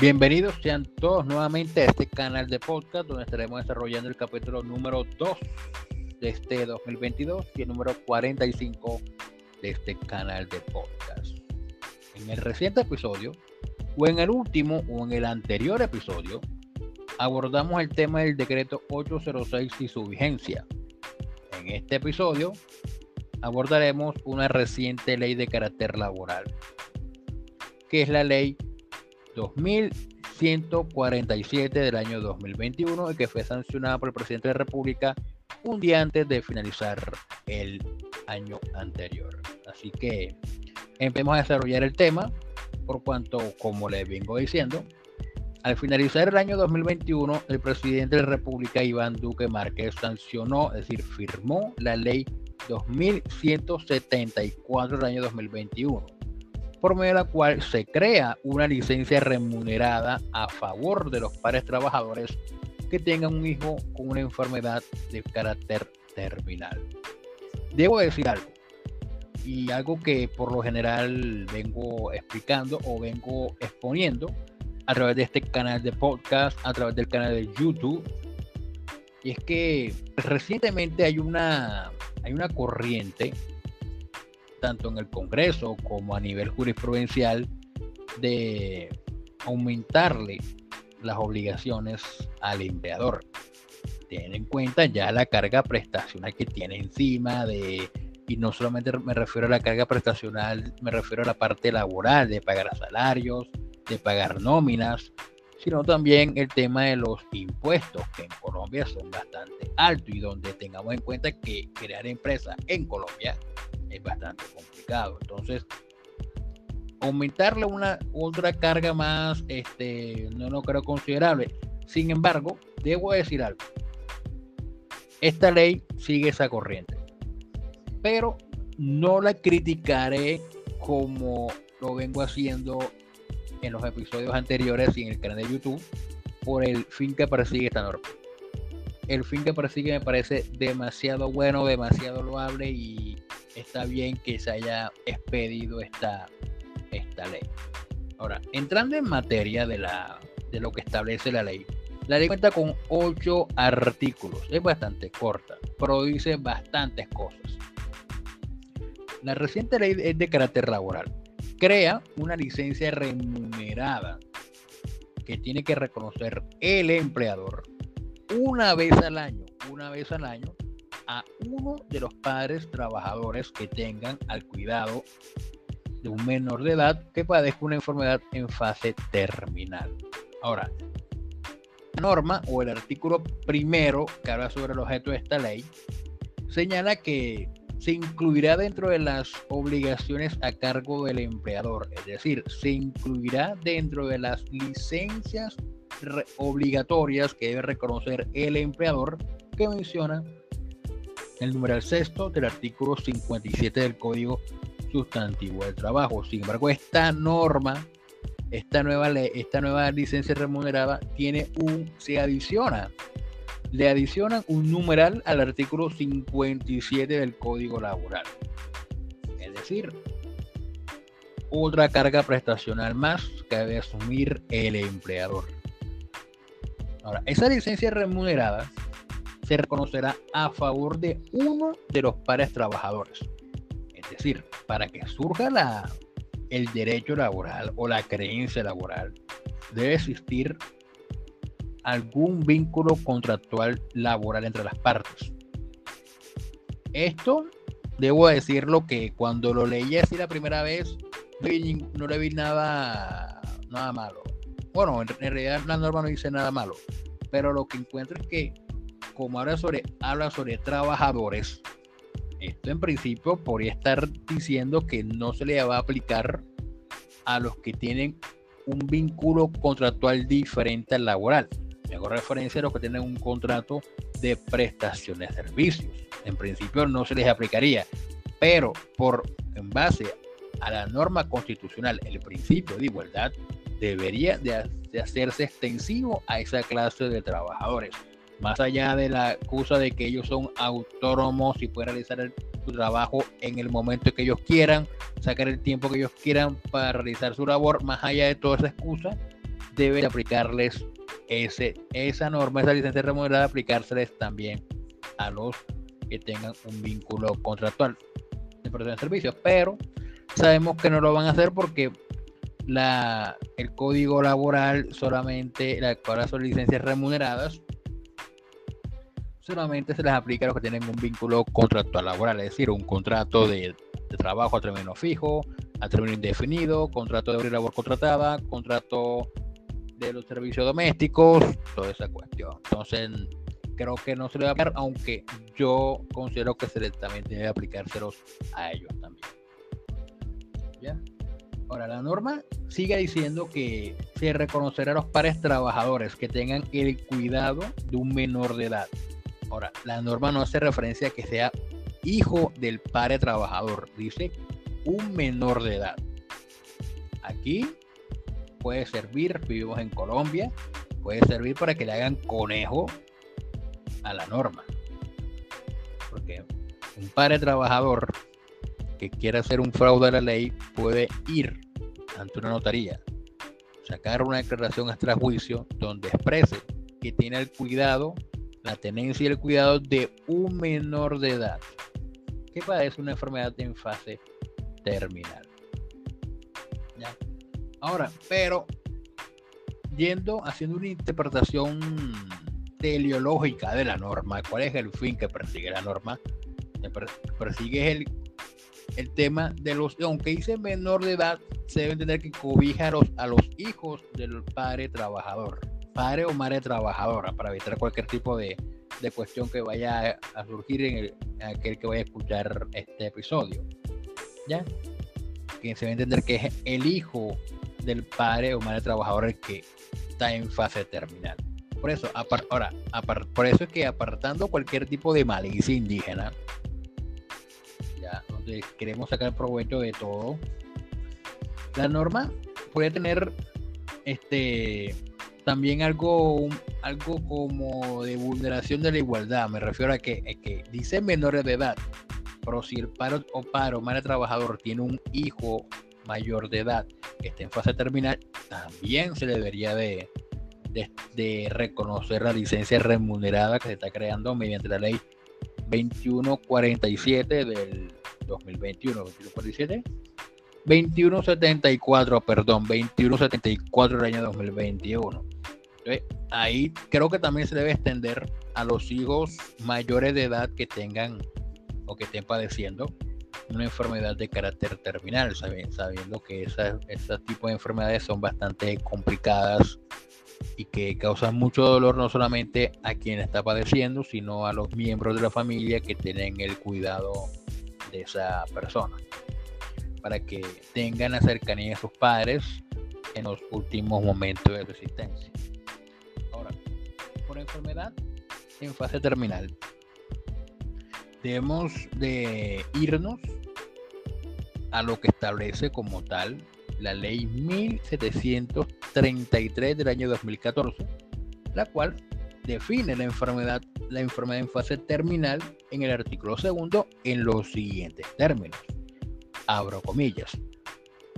Bienvenidos sean todos nuevamente a este canal de podcast donde estaremos desarrollando el capítulo número 2 de este 2022 y el número 45 de este canal de podcast. En el reciente episodio, o en el último o en el anterior episodio, abordamos el tema del decreto 806 y su vigencia. En este episodio abordaremos una reciente ley de carácter laboral, que es la ley 2147 del año 2021 y que fue sancionada por el presidente de la República un día antes de finalizar el año anterior. Así que empecemos a desarrollar el tema, por cuanto, como les vengo diciendo, al finalizar el año 2021, el presidente de la República, Iván Duque Márquez, sancionó, es decir, firmó la ley 2174 del año 2021 por medio de la cual se crea una licencia remunerada a favor de los padres trabajadores que tengan un hijo con una enfermedad de carácter terminal. Debo decir algo, y algo que por lo general vengo explicando o vengo exponiendo a través de este canal de podcast, a través del canal de YouTube, y es que recientemente hay una, hay una corriente tanto en el Congreso como a nivel jurisprudencial, de aumentarle las obligaciones al empleador. Tienen en cuenta ya la carga prestacional que tiene encima de, y no solamente me refiero a la carga prestacional, me refiero a la parte laboral, de pagar salarios, de pagar nóminas, sino también el tema de los impuestos, que en Colombia son bastante altos y donde tengamos en cuenta que crear empresa en Colombia es bastante complicado. Entonces, aumentarle una otra carga más, este, no lo creo considerable. Sin embargo, debo decir algo. Esta ley sigue esa corriente, pero no la criticaré como lo vengo haciendo en los episodios anteriores y en el canal de YouTube por el fin que persigue esta norma. El fin que persigue me parece demasiado bueno, demasiado loable y está bien que se haya expedido esta, esta ley. Ahora, entrando en materia de, la, de lo que establece la ley, la ley cuenta con ocho artículos, es bastante corta, pero dice bastantes cosas. La reciente ley es de carácter laboral. Crea una licencia remunerada que tiene que reconocer el empleador una vez al año, una vez al año, a uno de los padres trabajadores que tengan al cuidado de un menor de edad que padezca una enfermedad en fase terminal. Ahora, la norma o el artículo primero que habla sobre el objeto de esta ley señala que se incluirá dentro de las obligaciones a cargo del empleador, es decir, se incluirá dentro de las licencias obligatorias que debe reconocer el empleador que menciona el numeral sexto del artículo 57 del Código Sustantivo del Trabajo. Sin embargo, esta norma, esta nueva ley, esta nueva licencia remunerada tiene un, se adiciona, le adicionan un numeral al artículo 57 del Código Laboral. Es decir, otra carga prestacional más que debe asumir el empleador. Ahora, esa licencia remunerada se reconocerá a favor de uno de los pares trabajadores. Es decir, para que surja el derecho laboral o la creencia laboral, debe existir algún vínculo contractual laboral entre las partes. Esto, debo decirlo que cuando lo leí así la primera vez, no le vi nada, nada malo. Bueno, en realidad la norma no dice nada malo, pero lo que encuentro es que como habla sobre, habla sobre trabajadores, esto en principio podría estar diciendo que no se le va a aplicar a los que tienen un vínculo contractual diferente al laboral. Me hago referencia a los que tienen un contrato de prestación de servicios. En principio no se les aplicaría, pero por en base a la norma constitucional, el principio de igualdad debería de, hacerse extensivo a esa clase de trabajadores más allá de la excusa de que ellos son autónomos y pueden realizar su trabajo en el momento que ellos quieran, sacar el tiempo que ellos quieran para realizar su labor, más allá de toda esa excusa, debe aplicarles ese, esa norma, esa licencia remunerada, aplicárseles también a los que tengan un vínculo contractual de prestación de servicios. Pero sabemos que no lo van a hacer porque la, el código laboral solamente, la, ahora son licencias remuneradas, solamente se les aplica a los que tienen un vínculo contractual laboral, es decir, un contrato de, trabajo a término fijo, a término indefinido, contrato de labor contratada, contrato de los servicios domésticos, toda esa cuestión. Entonces, creo que no se le va a aplicar, aunque yo considero que se les también debe aplicárselos a ellos también. ¿Ya? Ahora, la norma sigue diciendo que se reconocerá a los pares trabajadores que tengan el cuidado de un menor de edad. Ahora, la norma no hace referencia a que sea hijo del padre trabajador, dice un menor de edad. Aquí puede servir, vivimos en Colombia, puede servir para que le hagan conejo a la norma. Porque un padre trabajador que quiera hacer un fraude a la ley puede ir ante una notaría, sacar una declaración extra juicio donde exprese que tiene el cuidado, la tenencia y el cuidado de un menor de edad que padece una enfermedad en fase terminal. Ahora, pero yendo haciendo una interpretación teleológica de la norma, ¿cuál es el fin que persigue la norma? Persigue el, el tema de los, aunque dice menor de edad, se debe entender que cobija a los, a los hijos del padre trabajador, padre o madre trabajadora, para evitar cualquier tipo de, de cuestión que vaya a surgir en, el, aquel que vaya a escuchar este episodio. ¿Ya? Que se debe entender que es el hijo del padre o madre trabajador el que está en fase terminal. Por eso, ahora, por eso es que apartando cualquier tipo de malicia indígena, ya, donde queremos sacar provecho de todo, la norma puede tener este también algo, algo como de vulneración de la igualdad. Me refiero a que, que dice menores de edad, pero si el paro o paro, madre trabajador, tiene un hijo mayor de edad que esté en fase terminal, también se debería de, de, reconocer la licencia remunerada que se está creando mediante la ley 2147 del 2021, 2147, 2174, perdón, 2174 del año 2021. Ahí creo que también se debe extender a los hijos mayores de edad que tengan o que estén padeciendo una enfermedad de carácter terminal, sabiendo que ese tipo de enfermedades son bastante complicadas y que causan mucho dolor no solamente a quien está padeciendo, sino a los miembros de la familia que tienen el cuidado de esa persona, para que tengan la cercanía de sus padres en los últimos momentos de resistencia. Enfermedad en fase terminal, debemos de irnos a lo que establece como tal la ley 1733 del año 2014, la cual define la enfermedad, la enfermedad en fase terminal en el artículo segundo en los siguientes términos. Abro comillas.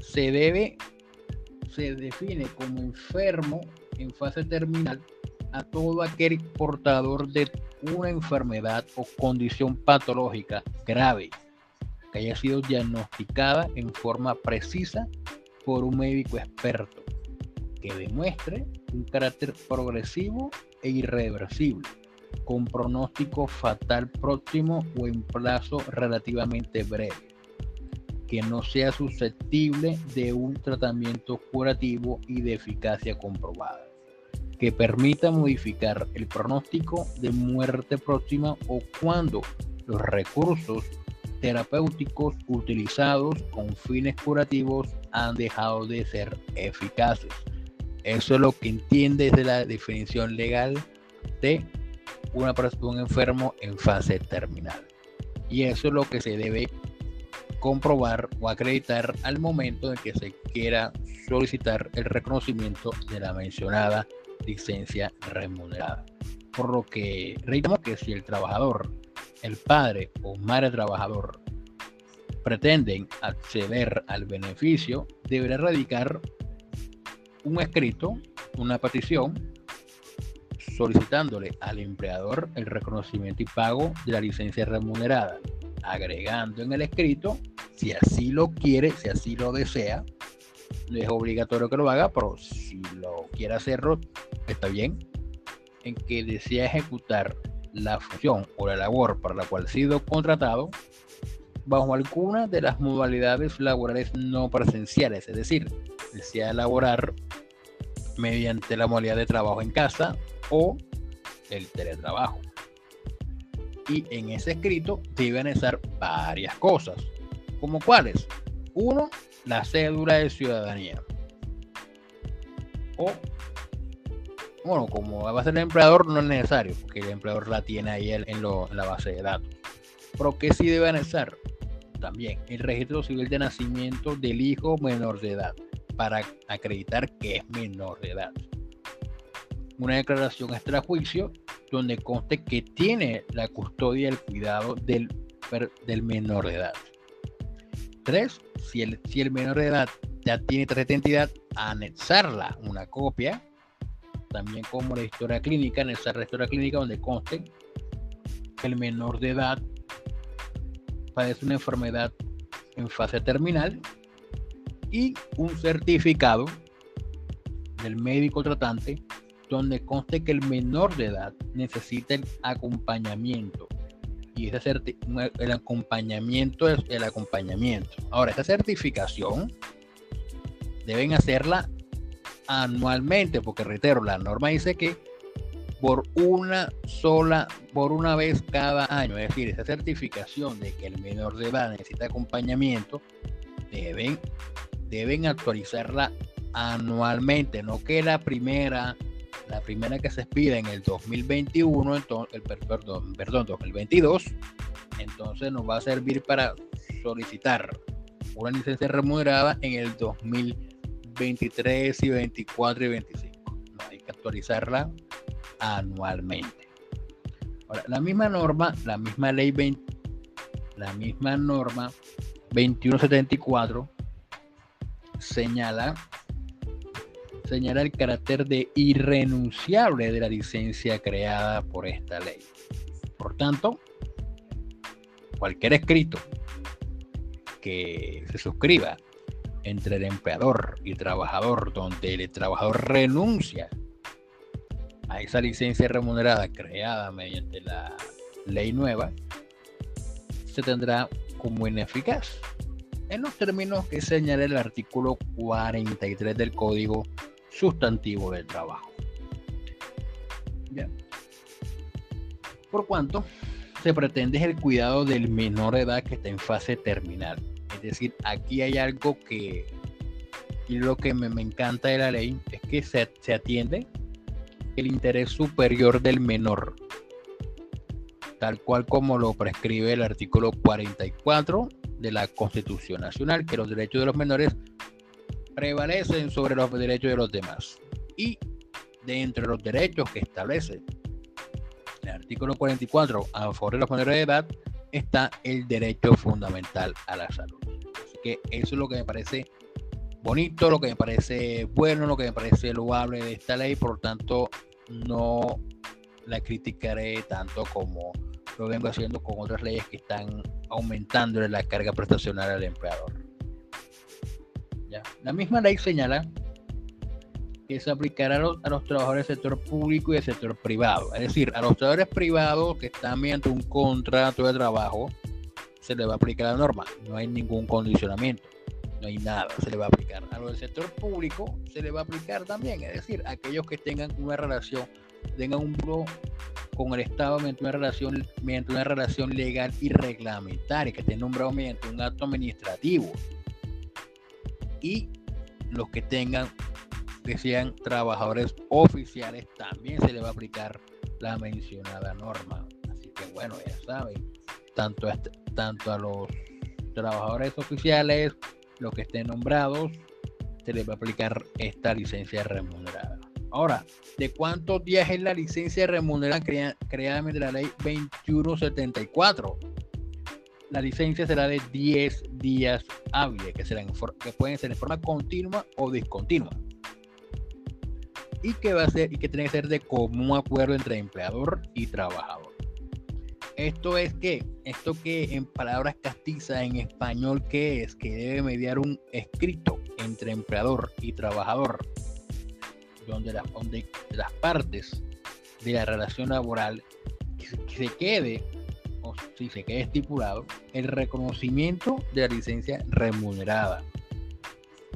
Se debe, se define como enfermo en fase terminal a todo aquel portador de una enfermedad o condición patológica grave que haya sido diagnosticada en forma precisa por un médico experto que demuestre un carácter progresivo e irreversible, con pronóstico fatal próximo o en plazo relativamente breve, que no sea susceptible de un tratamiento curativo y de eficacia comprobada, que permita modificar el pronóstico de muerte próxima o cuando los recursos terapéuticos utilizados con fines curativos han dejado de ser eficaces. Eso es lo que entiende de la definición legal de un enfermo en fase terminal. Y eso es lo que se debe comprobar o acreditar al momento en que se quiera solicitar el reconocimiento de la mencionada licencia remunerada. Por lo que reiteramos que si el trabajador el padre o madre trabajador pretenden acceder al beneficio, deberá radicar un escrito una petición solicitándole al empleador el reconocimiento y pago de la licencia remunerada, agregando en el escrito, si así lo quiere, si así lo desea, no es obligatorio que lo haga, pero si lo quiere hacerlo, está bien, en que desea ejecutar la función o la labor para la cual ha sido contratado bajo alguna de las modalidades laborales no presenciales, es decir, desea elaborar mediante la modalidad de trabajo en casa o el teletrabajo. Y en ese escrito deben estar varias cosas, como cuáles. Uno, la cédula de ciudadanía. O, bueno, como va a ser el empleador, no es necesario, porque el empleador la tiene ahí en, la base de datos. Pero que sí deben estar también el registro civil de nacimiento del hijo menor de edad para acreditar que es menor de edad. Una declaración extrajuicio donde conste que tiene la custodia y el cuidado del, del menor de edad. Tres, si el, si el menor de edad ya tiene tarjeta de identidad, anexarla una copia, también como la historia clínica, anexar la historia clínica donde conste que el menor de edad padece una enfermedad en fase terminal y un certificado del médico tratante donde conste que el menor de edad necesita el acompañamiento. Y ese el acompañamiento es el acompañamiento. Ahora, esta certificación deben hacerla anualmente, porque reitero, la norma dice que por una sola, por una vez cada año. Es decir, esa certificación de que el menor de edad necesita acompañamiento, deben, deben actualizarla anualmente, no que la primera, la primera que se expida en el 2021, entonces, perdón, perdón, 2022, entonces nos va a servir para solicitar una licencia remunerada en el 2023 y 24 y 25. No, hay que actualizarla anualmente. Ahora, la misma norma, la misma ley 20, la misma norma 2174 señala señala el carácter de irrenunciable de la licencia creada por esta ley. Por tanto, cualquier escrito que se suscriba entre el empleador y trabajador donde el trabajador renuncia a esa licencia remunerada creada mediante la ley nueva, se tendrá como ineficaz en los términos que señala el artículo 43 del Código Sustantivo del Trabajo. Por cuanto se pretende el cuidado del menor de edad que está en fase terminal. Es decir, aquí hay algo que, y lo que me, encanta de la ley, es que se, se atiende el interés superior del menor, tal cual como lo prescribe el artículo 44 de la Constitución Nacional, que los derechos de los menores prevalecen sobre los derechos de los demás. Y de los derechos que establece el artículo 44 a favor de los menores de edad está el derecho fundamental a la salud. Que eso es lo que me parece bonito, lo que me parece bueno, lo que me parece loable de esta ley, por lo tanto no la criticaré tanto como lo vengo haciendo con otras leyes que están aumentando la carga prestacional al empleador. ¿Ya? La misma ley señala que se aplicará a los, a los, trabajadores del sector público y del sector privado. Es decir, a los trabajadores privados que están mediante un contrato de trabajo, se le va a aplicar la norma. No hay ningún condicionamiento no hay nada, se le va a aplicar. A lo del sector público se le va a aplicar también, es decir, aquellos que tengan una relación, tengan un buro con el Estado mediante una relación, mediante una relación legal y reglamentaria, que estén nombrados mediante un acto administrativo. Y los que tengan, que trabajadores oficiales, también se le va a aplicar la mencionada norma. Así que bueno, ya saben, tanto tanto a los trabajadores oficiales los que estén nombrados, se les va a aplicar esta licencia remunerada. Ahora, ¿de cuántos días es la licencia remunerada creada, mediante la ley 2174? La licencia será de 10 días hábiles, que, serán, que pueden ser en forma continua o discontinua. y que va a ser y que tiene que ser de común acuerdo entre empleador y trabajador. Esto es que, esto que en palabras castizas, en español, que es? Que debe mediar un escrito entre empleador y trabajador, donde, donde las partes de la relación laboral se quede, o si se quede estipulado, el reconocimiento de la licencia remunerada,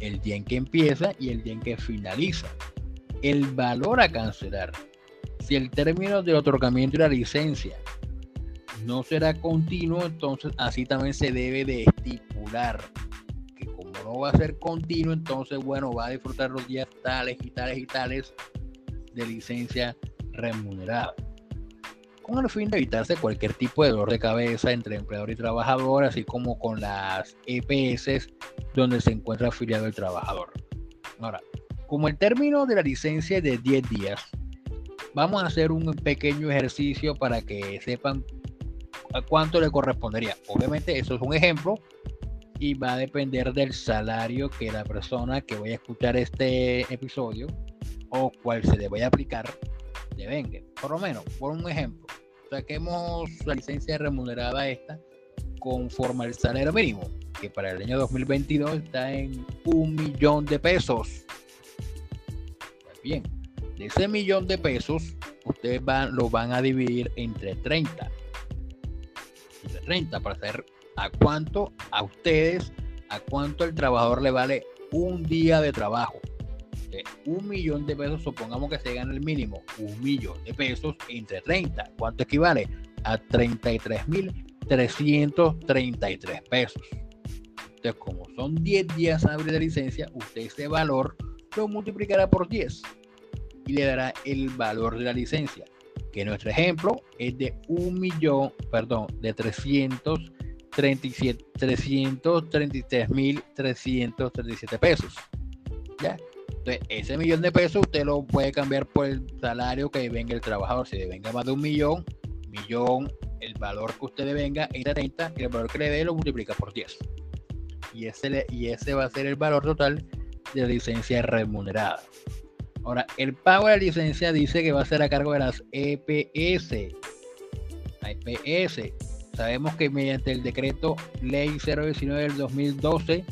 el día en que empieza y el día en que finaliza, el valor a cancelar, si el término de otorgamiento de la licencia no será continuo, entonces así también se debe de estipular que como no va a ser continuo, entonces bueno, va a disfrutar los días tales y tales y tales de licencia remunerada. Con el fin de evitarse cualquier tipo de dolor de cabeza entre empleador y trabajador, así como con las EPS donde se encuentra afiliado el trabajador. Ahora, como el término de la licencia es de 10 días, vamos a hacer un pequeño ejercicio para que sepan a cuánto le correspondería. Obviamente eso es un ejemplo y va a depender del salario que la persona que vaya a escuchar este episodio o cual se le vaya a aplicar le venga. Por lo menos, por un ejemplo, saquemos la licencia remunerada esta conforme al salario mínimo, que para el año 2022 está en un millón de pesos. Pues bien, de ese millón de pesos, ustedes van, lo van a dividir entre 30 de 30 para saber a cuánto a ustedes, a cuánto el trabajador le vale un día de trabajo. un millón de pesos, supongamos que se gana el mínimo, un millón de pesos entre 30. ¿Cuánto equivale? A 33.333 pesos. Entonces, como son 10 días hábiles de licencia, usted ese valor lo multiplicará por 10 y le dará el valor de la licencia que nuestro ejemplo es de un millón, perdón, de 337, 333.337 pesos. ¿Ya? Entonces, ese millón de pesos usted lo puede cambiar por el salario que venga el trabajador. Si le venga más de un millón, millón, el valor que usted le venga es 30, y el valor que le dé lo multiplica por 10. Y ese, y ese va a ser el valor total de la licencia remunerada. Ahora, el pago de la licencia dice que va a ser a cargo de las EPS. La EPS. Sabemos que mediante el decreto ley 019 del 2012,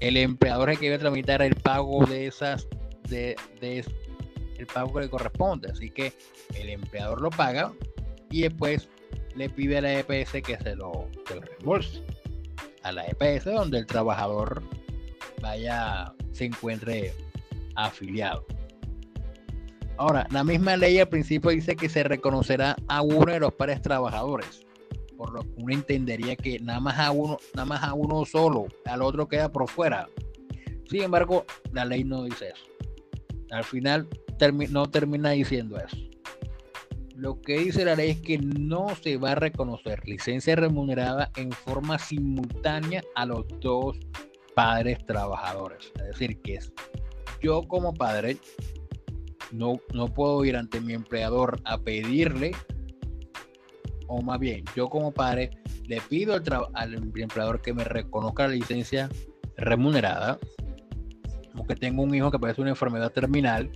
el empleador es que debe tramitar el pago de esas, de, el pago que le corresponde. Así que el empleador lo paga y después le pide a la EPS que se lo, se lo reembolse. A la EPS donde el trabajador vaya, se encuentre afiliado. Ahora, la misma ley al principio dice que se reconocerá a uno de los pares trabajadores, por lo que uno entendería que nada más a uno, nada más a uno solo, al otro queda por fuera. Sin embargo, la ley no dice eso. Al final no termina diciendo eso. Lo que dice la ley es que no se va a reconocer licencia remunerada en forma simultánea a los dos padres trabajadores. Es decir, que es yo como padre no, no puedo ir ante mi empleador a pedirle, o más bien, yo como padre le pido al, empleador que me reconozca la licencia remunerada, como que tengo un hijo que padece una enfermedad terminal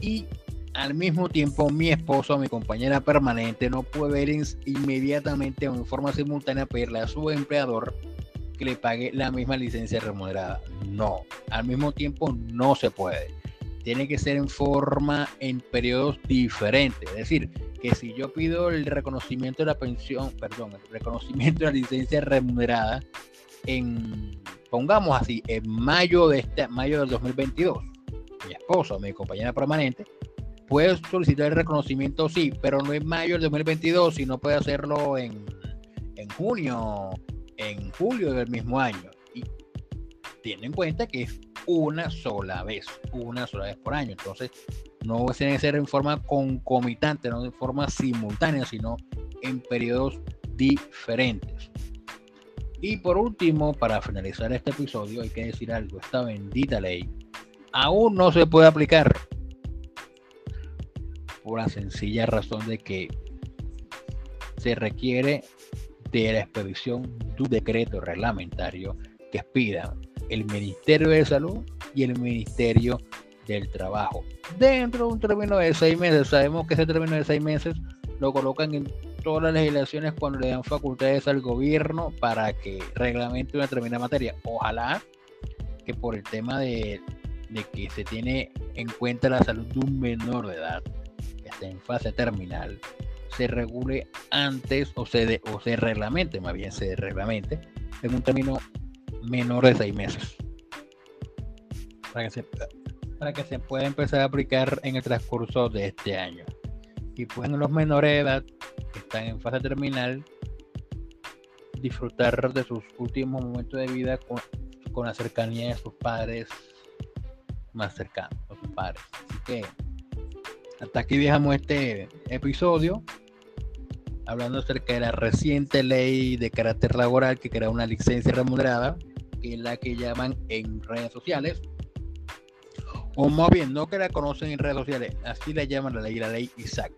y al mismo tiempo mi esposo, mi compañera permanente, no puede ir inmediatamente o en forma simultánea pedirle a su empleador que le pague la misma licencia remunerada. No, al mismo tiempo no se puede tiene que ser en forma en periodos diferentes. Es decir, que si yo pido el reconocimiento de la pensión, perdón, el reconocimiento de la licencia remunerada en, pongamos así, en mayo de este mayo del 2022, mi esposo, mi compañera permanente, puede solicitar el reconocimiento, sí, pero no en mayo del 2022, sino puede hacerlo en, en junio, en julio del mismo año. Y tiene en cuenta que es una sola vez, una sola vez por año. Entonces, no tiene que ser en forma concomitante, no de forma simultánea, sino en periodos diferentes. Y por último, para finalizar este episodio, hay que decir algo, esta bendita ley aún no se puede aplicar por la sencilla razón de que se requiere de la expedición de un decreto reglamentario que expida el Ministerio de Salud y el Ministerio del trabajo dentro de un término de seis meses. Sabemos que ese término de seis meses lo colocan en todas las legislaciones cuando le dan facultades al gobierno para que reglamente una determinada materia. Ojalá que por el tema de, de que se tiene en cuenta la salud de un menor de edad que está en fase terminal, se regule antes o se, o se reglamente, más bien se reglamente, en un término menor de seis meses. Para que, se, pueda empezar a aplicar en el transcurso de este año. Y pueden los menores de edad que están en fase terminal disfrutar de sus últimos momentos de vida con, la cercanía de sus padres más cercanos, sus padres. Así que hasta aquí dejamos este episodio hablando acerca de la reciente ley de carácter laboral que crea una licencia remunerada, que es la que llaman en redes sociales, o más bien, no que la conocen en redes sociales, así la llaman la ley, la ley ISAC,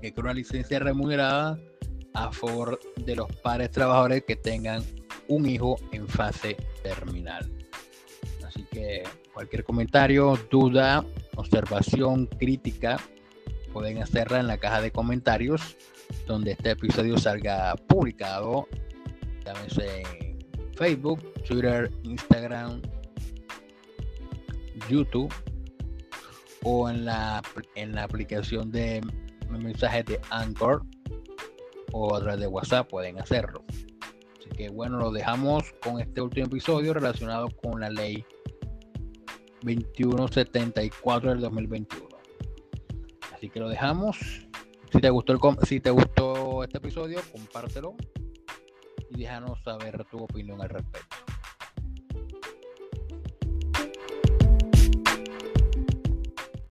que crea una licencia remunerada a favor de los padres trabajadores que tengan un hijo en fase terminal. Así que cualquier comentario, duda, observación, crítica, pueden hacerla en la caja de comentarios donde este episodio salga publicado. Llámese Facebook, Twitter, Instagram, YouTube o en la, en la aplicación de mensajes de Anchor o a través de WhatsApp pueden hacerlo. Así que bueno, lo dejamos con este último episodio relacionado con la ley 2174 del 2021. Así que lo dejamos. Si te gustó el si te gustó este episodio, compártelo déjanos saber tu opinión al respecto.